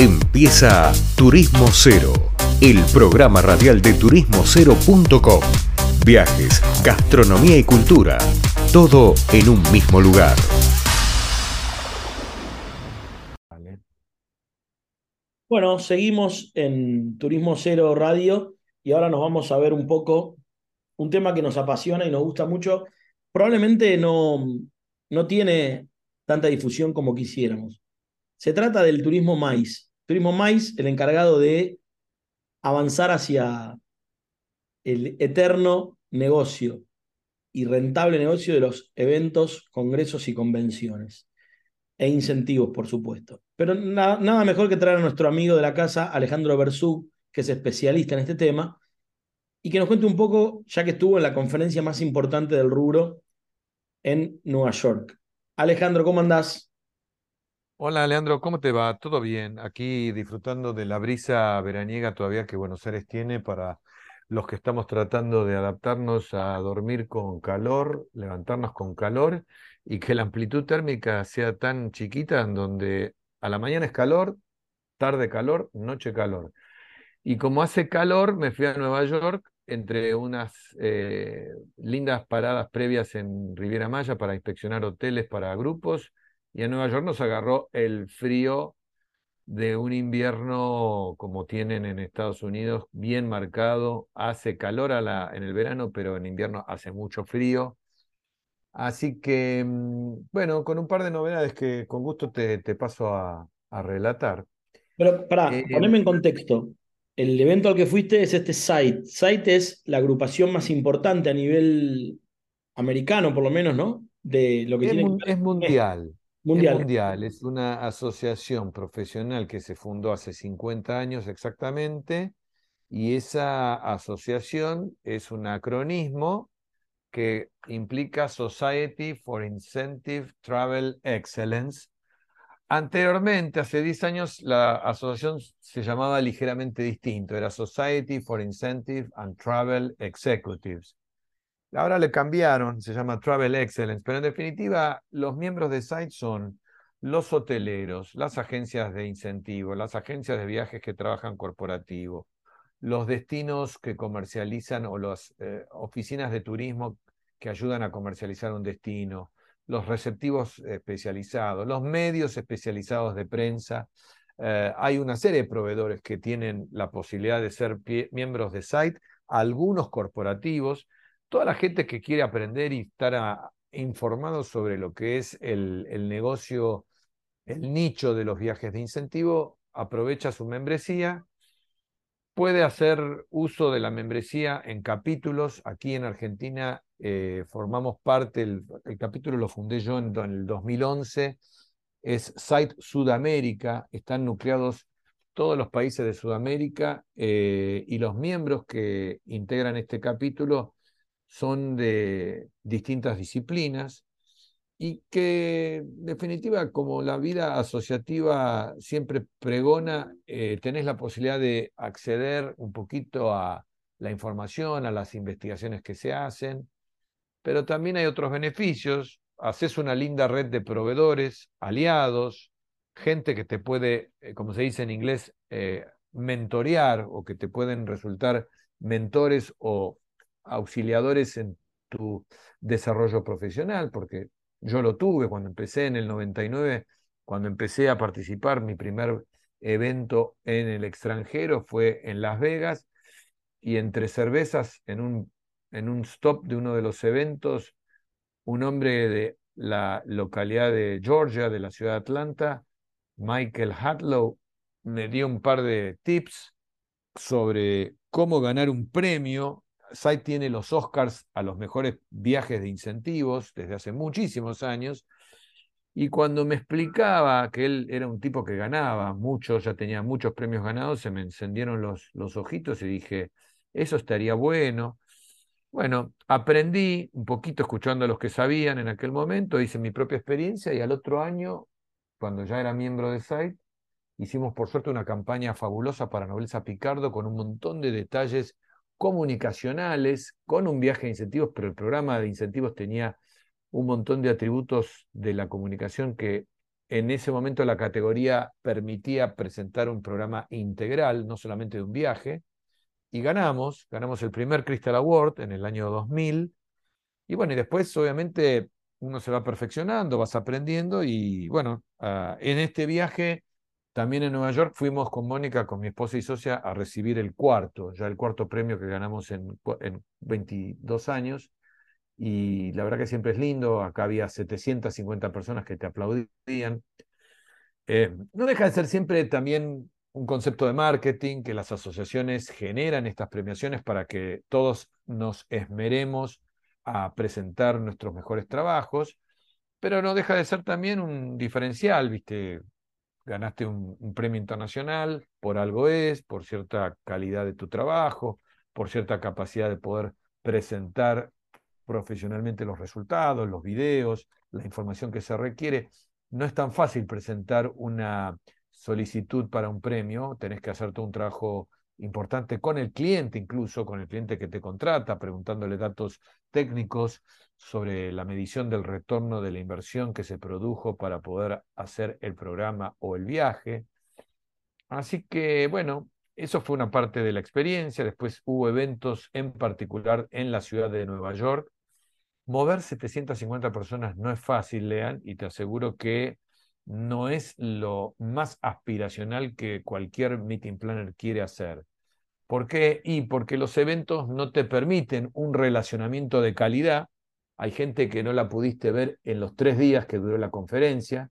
Empieza Turismo Cero, el programa radial de turismocero.com. Viajes, gastronomía y cultura, todo en un mismo lugar. Bueno, seguimos en Turismo Cero Radio y ahora nos vamos a ver un poco un tema que nos apasiona y nos gusta mucho. Probablemente no, no tiene tanta difusión como quisiéramos. Se trata del turismo maíz. Turismo Mais, el encargado de avanzar hacia el eterno negocio y rentable negocio de los eventos, congresos y convenciones. E incentivos, por supuesto. Pero nada mejor que traer a nuestro amigo de la casa, Alejandro Bersú, que es especialista en este tema, y que nos cuente un poco, ya que estuvo en la conferencia más importante del rubro en Nueva York. Alejandro, ¿cómo andás? Hola Leandro, ¿cómo te va? ¿Todo bien? Aquí disfrutando de la brisa veraniega todavía que Buenos Aires tiene para los que estamos tratando de adaptarnos a dormir con calor, levantarnos con calor y que la amplitud térmica sea tan chiquita en donde a la mañana es calor, tarde calor, noche calor. Y como hace calor, me fui a Nueva York entre unas eh, lindas paradas previas en Riviera Maya para inspeccionar hoteles para grupos y en Nueva York nos agarró el frío de un invierno como tienen en Estados Unidos, bien marcado. Hace calor a la, en el verano, pero en invierno hace mucho frío. Así que, mm, bueno, con un par de novedades que con gusto te, te paso a, a, relatar. Pero para eh, ponerme en contexto, el evento al que fuiste es este SITE. SITE es la agrupación más importante a nivel americano, por lo menos, ¿no? De lo que es, tiene es mundial. Mundial. Es una asociación profesional que se fundó hace 50 años exactamente y esa asociación es un acronismo que implica Society for Incentive Travel Excellence. Anteriormente, hace 10 años, la asociación se llamaba ligeramente distinto, era Society for Incentive and Travel Executives. Ahora le cambiaron, se llama Travel Excellence, pero en definitiva los miembros de SITE son los hoteleros, las agencias de incentivo, las agencias de viajes que trabajan corporativo, los destinos que comercializan o las eh, oficinas de turismo que ayudan a comercializar un destino, los receptivos especializados, los medios especializados de prensa. Eh, hay una serie de proveedores que tienen la posibilidad de ser miembros de SITE, algunos corporativos, toda la gente que quiere aprender y estar informado sobre lo que es el, negocio, el nicho de los viajes de incentivo, aprovecha su membresía, puede hacer uso de la membresía en capítulos. Aquí en Argentina eh, formamos parte, el, capítulo lo fundé yo en, el 2011, es Site Sudamérica, están nucleados todos los países de Sudamérica eh, y los miembros que integran este capítulo son de distintas disciplinas y que, en definitiva, como la vida asociativa siempre pregona, eh, tenés la posibilidad de acceder un poquito a la información, a las investigaciones que se hacen, pero también hay otros beneficios. Haces una linda red de proveedores, aliados, gente que te puede, eh, como se dice en inglés, eh, mentorear o que te pueden resultar mentores o auxiliadores en tu desarrollo profesional, porque yo lo tuve cuando empecé en el 99, cuando empecé a participar, mi primer evento en el extranjero fue en Las Vegas y entre cervezas, en un, en un stop de uno de los eventos, un hombre de la localidad de Georgia, de la ciudad de Atlanta, Michael Hatlow, me dio un par de tips sobre cómo ganar un premio Site tiene los Oscars a los mejores viajes de incentivos desde hace muchísimos años. Y cuando me explicaba que él era un tipo que ganaba mucho, ya tenía muchos premios ganados, se me encendieron los, los ojitos y dije, eso estaría bueno. Bueno, aprendí un poquito escuchando a los que sabían en aquel momento, hice mi propia experiencia y al otro año, cuando ya era miembro de Site, hicimos por suerte una campaña fabulosa para Nobleza Picardo con un montón de detalles comunicacionales con un viaje de incentivos, pero el programa de incentivos tenía un montón de atributos de la comunicación que en ese momento la categoría permitía presentar un programa integral, no solamente de un viaje, y ganamos, ganamos el primer Crystal Award en el año 2000, y bueno, y después obviamente uno se va perfeccionando, vas aprendiendo, y bueno, ah, en este viaje, también en Nueva York, fuimos con Mónica, con mi esposa y socia, a recibir el cuarto, ya el cuarto premio que ganamos en, en 22 años, y la verdad que siempre es lindo, acá había 750 personas que te aplaudían. Eh, no deja de ser siempre también un concepto de marketing, que las asociaciones generan estas premiaciones para que todos nos esmeremos a presentar nuestros mejores trabajos, pero no deja de ser también un diferencial, ¿viste? Ganaste un, premio internacional, por algo es, por cierta calidad de tu trabajo, por cierta capacidad de poder presentar profesionalmente los resultados, los videos, la información que se requiere. No es tan fácil presentar una solicitud para un premio, tenés que hacer todo un trabajo importante con el cliente, incluso con el cliente que te contrata, preguntándole datos técnicos sobre la medición del retorno de la inversión que se produjo para poder hacer el programa o el viaje. Así que, bueno, eso fue una parte de la experiencia. Después hubo eventos en particular en la ciudad de Nueva York Mover 750 personas no es fácil, Lean, y te aseguro que no es lo más aspiracional que cualquier meeting planner quiere hacer. ¿Por qué? Y porque los eventos no te permiten un relacionamiento de calidad. Hay gente que no la pudiste ver en los tres días que duró la conferencia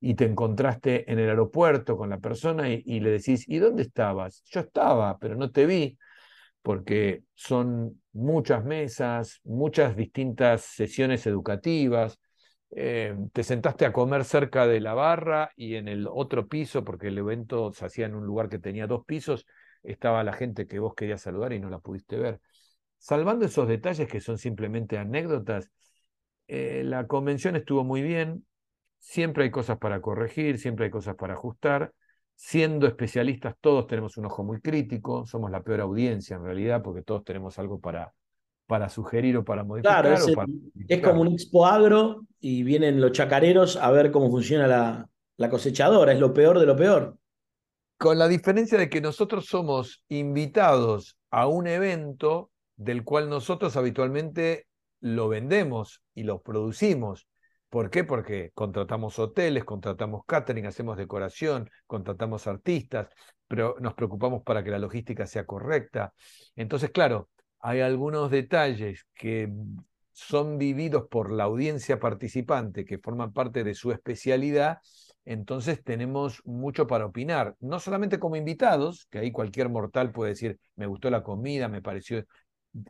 y te encontraste en el aeropuerto con la persona y, y le decís, ¿y dónde estabas? Yo estaba, pero no te vi porque son muchas mesas, muchas distintas sesiones educativas. Eh, te sentaste a comer cerca de la barra y en el otro piso, porque el evento se hacía en un lugar que tenía dos pisos, estaba la gente que vos querías saludar y no la pudiste ver. Salvando esos detalles que son simplemente anécdotas, eh, la convención estuvo muy bien, siempre hay cosas para corregir, siempre hay cosas para ajustar, siendo especialistas, todos tenemos un ojo muy crítico, somos la peor audiencia en realidad, porque todos tenemos algo para, para sugerir o para modificar. Claro, es, como un expo agro y vienen los chacareros a ver cómo funciona la, la cosechadora, es lo peor de lo peor. Con la diferencia de que nosotros somos invitados a un evento del cual nosotros habitualmente lo vendemos y lo producimos. ¿Por qué? Porque contratamos hoteles, contratamos catering, hacemos decoración, contratamos artistas, pero nos preocupamos para que la logística sea correcta. Entonces, claro, hay algunos detalles que son vividos por la audiencia participante, que forman parte de su especialidad, entonces tenemos mucho para opinar, no solamente como invitados, que ahí cualquier mortal puede decir, me gustó la comida, me pareció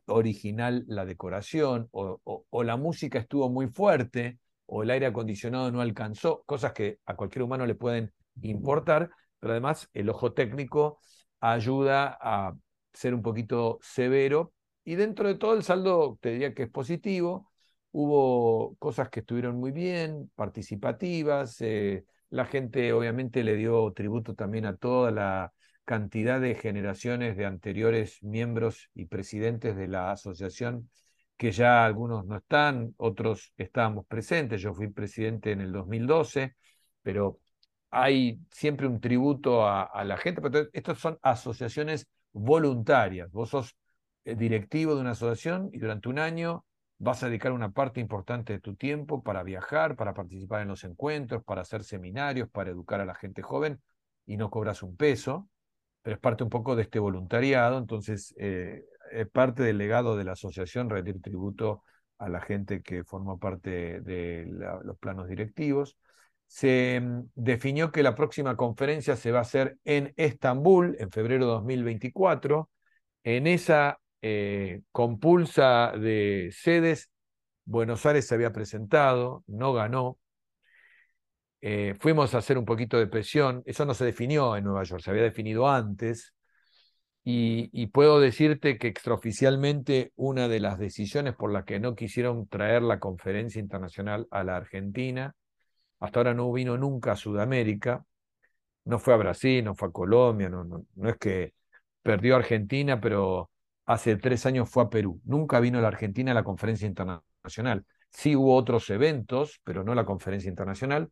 original la decoración, o, o la música estuvo muy fuerte, o el aire acondicionado no alcanzó, cosas que a cualquier humano le pueden importar, pero además el ojo técnico ayuda a ser un poquito severo y dentro de todo el saldo te diría que es positivo. Hubo cosas que estuvieron muy bien, participativas. Eh, la gente obviamente le dio tributo también a toda la cantidad de generaciones de anteriores miembros y presidentes de la asociación que ya algunos no están, otros estábamos presentes, yo fui presidente en el 2012, pero hay siempre un tributo a, la gente, pero estas son asociaciones voluntarias, vos sos directivo de una asociación y durante un año vas a dedicar una parte importante de tu tiempo para viajar, para participar en los encuentros, para hacer seminarios, para educar a la gente joven y no cobras un peso, pero es parte un poco de este voluntariado, entonces eh, es parte del legado de la asociación rendir tributo a la gente que forma parte de los planos directivos. Se mm, definió que la próxima conferencia se va a hacer en Estambul en febrero de 2024. En esa eh, compulsa de sedes, Buenos Aires se había presentado, no ganó. Eh, fuimos a hacer un poquito de presión. Eso no se definió en Nueva York, se había definido antes. Y, puedo decirte que extraoficialmente una de las decisiones por las que no quisieron traer la conferencia internacional a la Argentina, hasta ahora no vino nunca a Sudamérica, no fue a Brasil, no fue a Colombia, no, no, no es que perdió Argentina, pero hace tres años fue a Perú. Nunca vino a la Argentina a la conferencia internacional. Sí hubo otros eventos, pero no la conferencia internacional.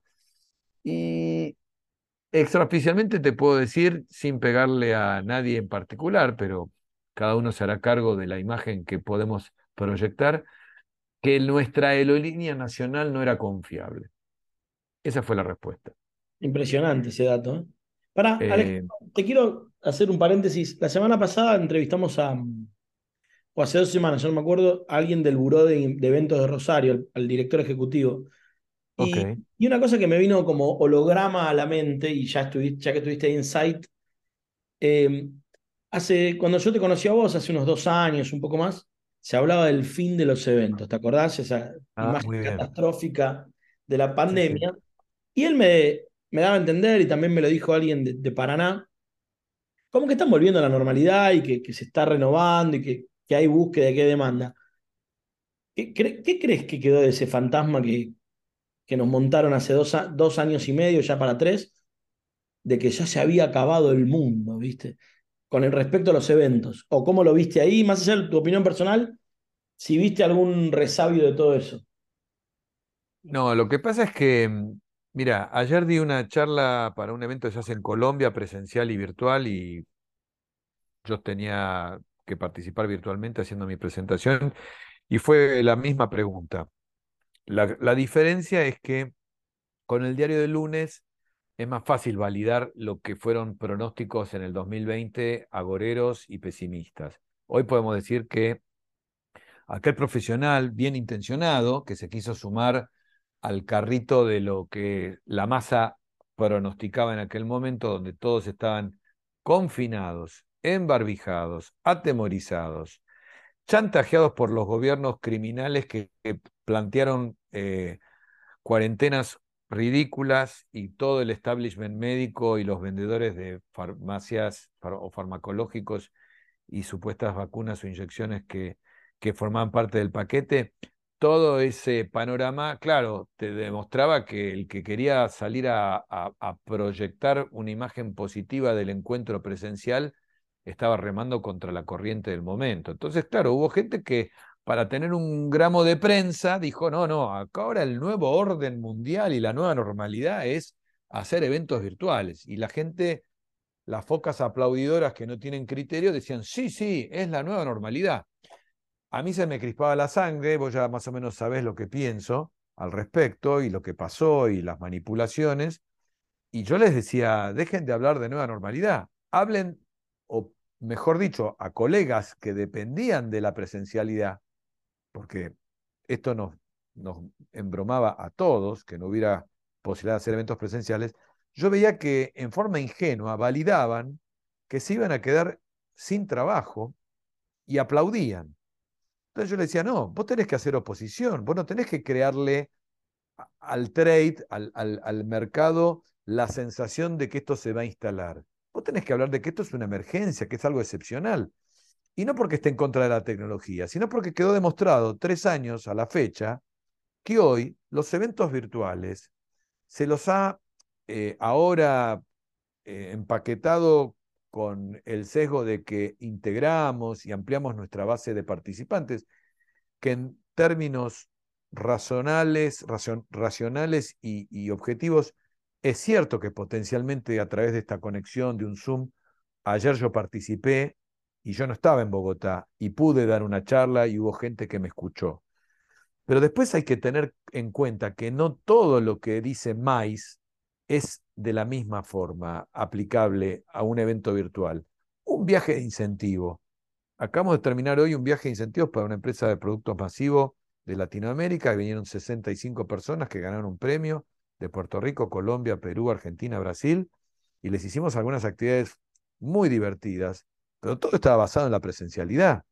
Y extraoficialmente te puedo decir, sin pegarle a nadie en particular, pero cada uno se hará cargo de la imagen que podemos proyectar, que nuestra aerolínea nacional no era confiable. Esa fue la respuesta. Impresionante ese dato. ¿eh? Para, eh, te quiero hacer un paréntesis. La semana pasada entrevistamos a, o hace dos semanas, yo no me acuerdo, a alguien del Buró de, Eventos de Rosario, al, director ejecutivo. Y, una cosa que me vino como holograma a la mente, y ya, estuviste, ya que estuviste ahí en Site, eh, hace, cuando yo te conocí a vos, hace unos dos años, un poco más, se hablaba del fin de los eventos. ¿Te acordás? Esa ah, imagen catastrófica de la pandemia. Y él me, me daba a entender, y también me lo dijo alguien de, Paraná, como que están volviendo a la normalidad y que, se está renovando y que, que, hay búsqueda y que hay demanda. ¿Qué, ¿Qué, crees que quedó de ese fantasma que, que nos montaron hace dos, dos años y medio, ya para tres, de que ya se había acabado el mundo, ¿viste? Con el respecto a los eventos. ¿O cómo lo viste ahí? Más allá de tu opinión personal, si viste algún resabio de todo eso. No, lo que pasa es que, mm, mira, ayer di una charla para un evento que se hace en Colombia, presencial y virtual, y yo tenía que participar virtualmente haciendo mi presentación, y fue la misma pregunta. La, diferencia es que con el diario del lunes es más fácil validar lo que fueron pronósticos en el 2020 agoreros y pesimistas. Hoy podemos decir que aquel profesional bien intencionado que se quiso sumar al carrito de lo que la masa pronosticaba en aquel momento, donde todos estaban confinados, embarbijados, atemorizados, chantajeados por los gobiernos criminales que, plantearon eh, cuarentenas ridículas y todo el establishment médico y los vendedores de farmacias o farmacológicos y supuestas vacunas o inyecciones que, que formaban parte del paquete, todo ese panorama, claro, te demostraba que el que quería salir a, proyectar una imagen positiva del encuentro presencial estaba remando contra la corriente del momento. Entonces, claro, hubo gente que para tener un gramo de prensa dijo, no, no, acá ahora el nuevo orden mundial y la nueva normalidad es hacer eventos virtuales. Y la gente, las focas aplaudidoras que no tienen criterio, decían, sí, sí, es la nueva normalidad. A mí se me crispaba la sangre, vos ya más o menos sabés lo que pienso al respecto y lo que pasó y las manipulaciones. Y yo les decía, dejen de hablar de nueva normalidad, hablen, o mejor dicho, a colegas que dependían de la presencialidad, porque esto nos, nos embromaba a todos, que no hubiera posibilidad de hacer eventos presenciales, yo veía que en forma ingenua validaban que se iban a quedar sin trabajo y aplaudían. Entonces yo le decía, no, vos tenés que hacer oposición, vos no tenés que crearle al trade, al, mercado, la sensación de que esto se va a instalar. Vos tenés que hablar de que esto es una emergencia, que es algo excepcional. Y no porque esté en contra de la tecnología, sino porque quedó demostrado tres años a la fecha que hoy los eventos virtuales se los ha eh, ahora eh, empaquetado con el sesgo de que integramos y ampliamos nuestra base de participantes, que en términos racionales, racionales y, objetivos, es cierto que potencialmente a través de esta conexión de un Zoom, ayer yo participé y yo no estaba en Bogotá y pude dar una charla y hubo gente que me escuchó. Pero después hay que tener en cuenta que no todo lo que dice Mais es de la misma forma aplicable a un evento virtual. Un viaje de incentivo. Acabamos de terminar hoy un viaje de incentivos para una empresa de productos masivos de Latinoamérica. Vinieron 65 personas que ganaron un premio de Puerto Rico, Colombia, Perú, Argentina, Brasil. Y les hicimos algunas actividades muy divertidas, pero todo estaba basado en la presencialidad.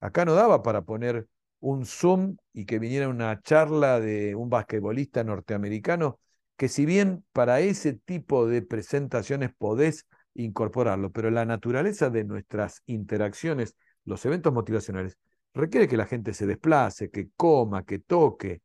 Acá no daba para poner un Zoom y que viniera una charla de un basquetbolista norteamericano que si bien para ese tipo de presentaciones podés incorporarlo, pero la naturaleza de nuestras interacciones, los eventos motivacionales, requiere que la gente se desplace, que coma, que toque.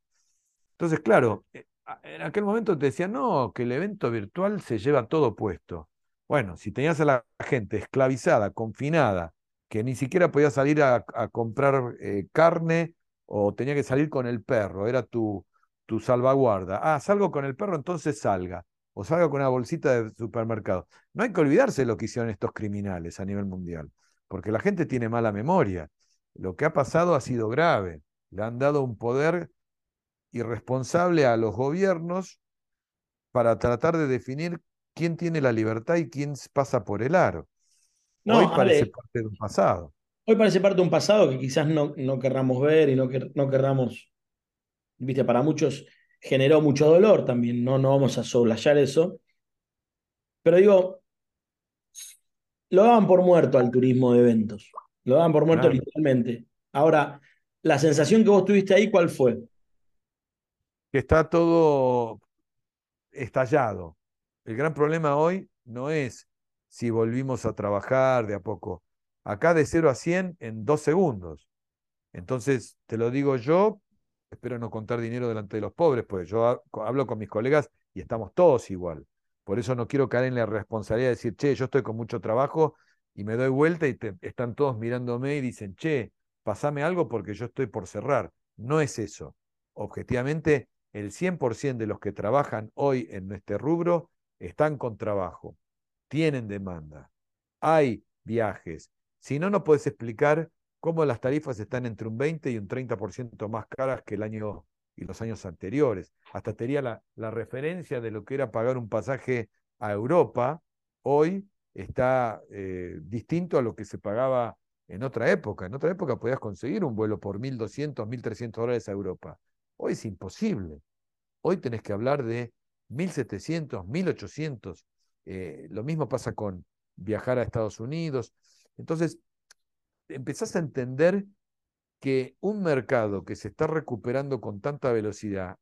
Entonces, claro, eh, en aquel momento te decían, no, que el evento virtual se lleva todo puesto. Bueno, si tenías a la gente esclavizada, confinada, que ni siquiera podía salir a, comprar eh, carne o tenía que salir con el perro, era tu, tu salvaguarda. Ah, salgo con el perro, entonces salga. o salga con una bolsita de supermercado. No hay que olvidarse de lo que hicieron estos criminales a nivel mundial, porque la gente tiene mala memoria. Lo que ha pasado ha sido grave. Le han dado un poder irresponsable a los gobiernos para tratar de definir quién tiene la libertad y quién pasa por el aro. hoy parece parte de un pasado. Hoy parece parte de un pasado que quizás no, no querramos ver y no, no querramos, viste, para muchos generó mucho dolor también, no, no vamos a soslayar eso. Pero digo, lo daban por muerto al turismo de eventos, lo daban por muerto literalmente. Ahora, la sensación que vos tuviste ahí, ¿cuál fue? Que está todo estallado. El gran problema hoy no es si volvimos a trabajar de a poco. Acá de 0 a 100 en dos segundos. Entonces, te lo digo yo, espero no contar dinero delante de los pobres, porque yo hablo con mis colegas y estamos todos igual. Por eso no quiero caer en la responsabilidad de decir, che, yo estoy con mucho trabajo y me doy vuelta y están todos mirándome y dicen, che, pasame algo porque yo estoy por cerrar. No es eso. Objetivamente, el 100% de los que trabajan hoy en este rubro están con trabajo, tienen demanda, hay viajes. Si no, no puedes explicar cómo las tarifas están entre un 20 y un 30% más caras que el año y los años anteriores. Hasta tenía la, la referencia de lo que era pagar un pasaje a Europa, hoy está eh, distinto a lo que se pagaba en otra época. En otra época podías conseguir un vuelo por 1.200, 1.300 dólares a Europa. Hoy es imposible. Hoy tenés que hablar de 1.700, 1.800. Eh, lo mismo pasa con viajar a Estados Unidos. Entonces, empezás a entender que un mercado que se está recuperando con tanta velocidad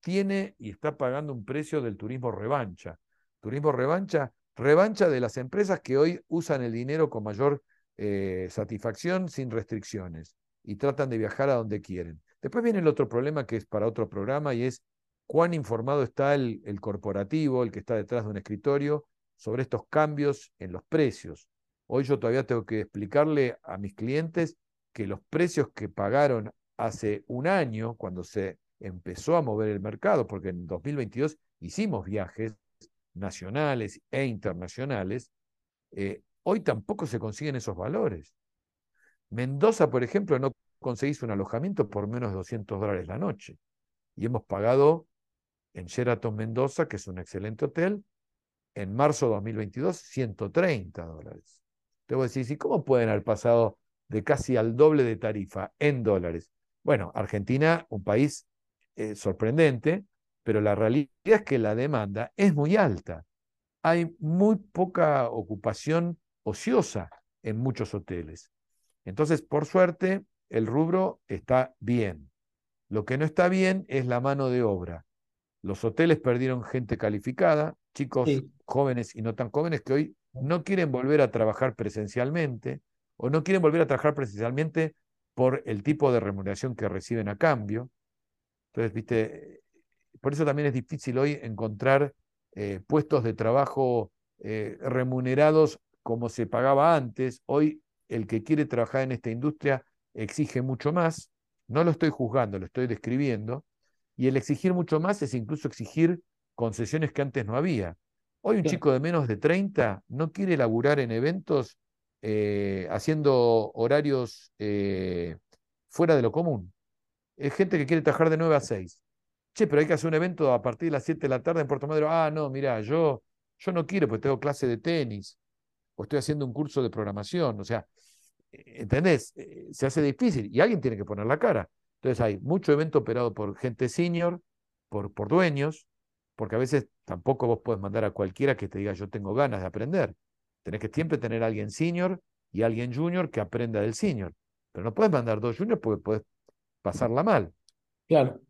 tiene y está pagando un precio del turismo revancha. Turismo revancha, revancha de las empresas que hoy usan el dinero con mayor eh, satisfacción sin restricciones y tratan de viajar a donde quieren. Después viene el otro problema que es para otro programa y es cuán informado está el corporativo, el que está detrás de un escritorio, sobre estos cambios en los precios. Hoy yo todavía tengo que explicarle a mis clientes que los precios que pagaron hace un año, cuando se empezó a mover el mercado, porque en 2022 hicimos viajes nacionales e internacionales, eh, hoy tampoco se consiguen esos valores. Mendoza, por ejemplo, no conseguís un alojamiento por menos de 200 dólares la noche. Y hemos pagado en Sheraton Mendoza, que es un excelente hotel, en marzo de 2022, 130 dólares. Voy a decir, ¿y cómo pueden haber pasado de casi al doble de tarifa en dólares? Bueno, Argentina, un país eh, sorprendente, pero la realidad es que la demanda es muy alta. Hay muy poca ocupación ociosa en muchos hoteles. Entonces, por suerte, el rubro está bien. Lo que no está bien es la mano de obra. Los hoteles perdieron gente calificada, chicos jóvenes y no tan jóvenes que hoy no quieren volver a trabajar presencialmente o no quieren volver a trabajar presencialmente por el tipo de remuneración que reciben a cambio. Entonces, viste, por eso también es difícil hoy encontrar eh, puestos de trabajo eh, remunerados como se pagaba antes. Hoy el que quiere trabajar en esta industria exige mucho más. No lo estoy juzgando, lo estoy describiendo. Y el exigir mucho más es incluso exigir concesiones que antes no había. Hoy un chico de menos de 30 no quiere laburar en eventos eh, haciendo horarios eh, fuera de lo común. Es gente que quiere trabajar de 9 a 6. Che, pero hay que hacer un evento a partir de las 7 de la tarde en Puerto Madero. Ah, no, mira, yo, yo no quiero porque tengo clase de tenis o estoy haciendo un curso de programación. O sea, ¿entendés? Eh, se hace difícil y alguien tiene que poner la cara. Entonces hay mucho evento operado por gente senior, por, por dueños, porque a veces tampoco vos puedes mandar a cualquiera que te diga yo tengo ganas de aprender. Tenés que siempre tener a alguien senior y alguien junior que aprenda del senior. Pero no puedes mandar dos juniors porque puedes pasarla mal. Claro.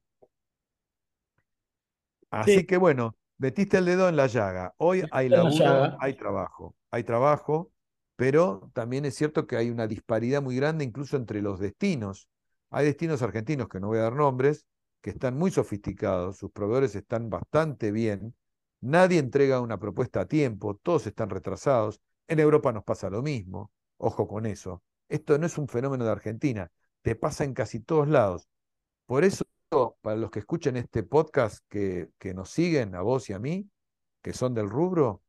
Así que bueno, metiste el dedo en la llaga. Hoy hay laburo, hay trabajo. Hay trabajo, pero también es cierto que hay una disparidad muy grande incluso entre los destinos. Hay destinos argentinos, que no voy a dar nombres, que están muy sofisticados, sus proveedores están bastante bien, nadie entrega una propuesta a tiempo, todos están retrasados. En Europa nos pasa lo mismo, ojo con eso. Esto no es un fenómeno de Argentina, te pasa en casi todos lados. Por eso, para los que escuchen este podcast, que, que nos siguen, a vos y a mí, que son del rubro,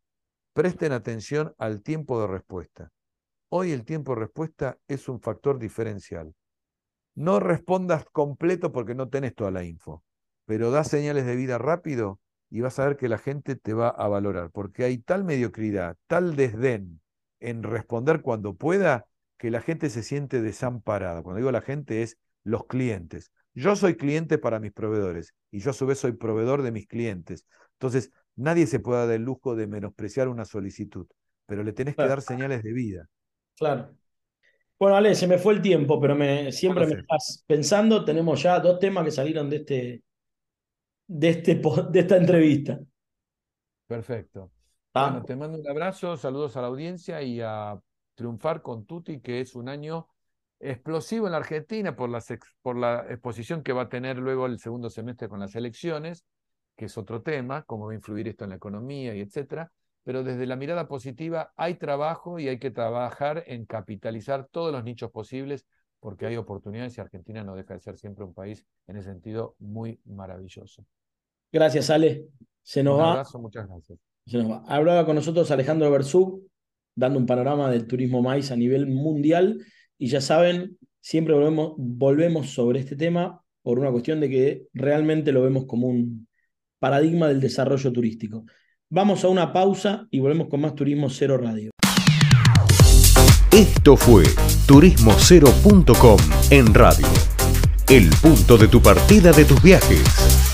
presten atención al tiempo de respuesta. Hoy el tiempo de respuesta es un factor diferencial. No respondas completo porque no tenés toda la info, pero da señales de vida rápido y vas a ver que la gente te va a valorar, porque hay tal mediocridad, tal desdén en responder cuando pueda, que la gente se siente desamparada. Cuando digo la gente es los clientes. Yo soy cliente para mis proveedores y yo a su vez soy proveedor de mis clientes. Entonces, nadie se puede dar el lujo de menospreciar una solicitud, pero le tenés que dar señales de vida. Claro. Bueno, Ale, se me fue el tiempo, pero me, siempre me estás pensando. Tenemos ya dos temas que salieron de este, de, este, de esta entrevista. Perfecto. Bueno, te mando un abrazo, saludos a la audiencia y a triunfar con Tuti, que es un año explosivo en la Argentina por, por la exposición que va a tener luego el segundo semestre con las elecciones, que es otro tema, cómo va a influir esto en la economía y etcétera. Pero desde la mirada positiva hay trabajo y hay que trabajar en capitalizar todos los nichos posibles porque hay oportunidades y Argentina no deja de ser siempre un país en ese sentido muy maravilloso. Gracias, Ale. Se nos un va. abrazo, muchas gracias. Se nos va. Hablaba con nosotros Alejandro Bersú, dando un panorama del turismo maíz a nivel mundial. Y ya saben, siempre volvemos, volvemos sobre este tema por una cuestión de que realmente lo vemos como un paradigma del desarrollo turístico. Vamos a una pausa y volvemos con más Turismo Cero Radio. Esto fue turismocero.com en radio. El punto de tu partida de tus viajes.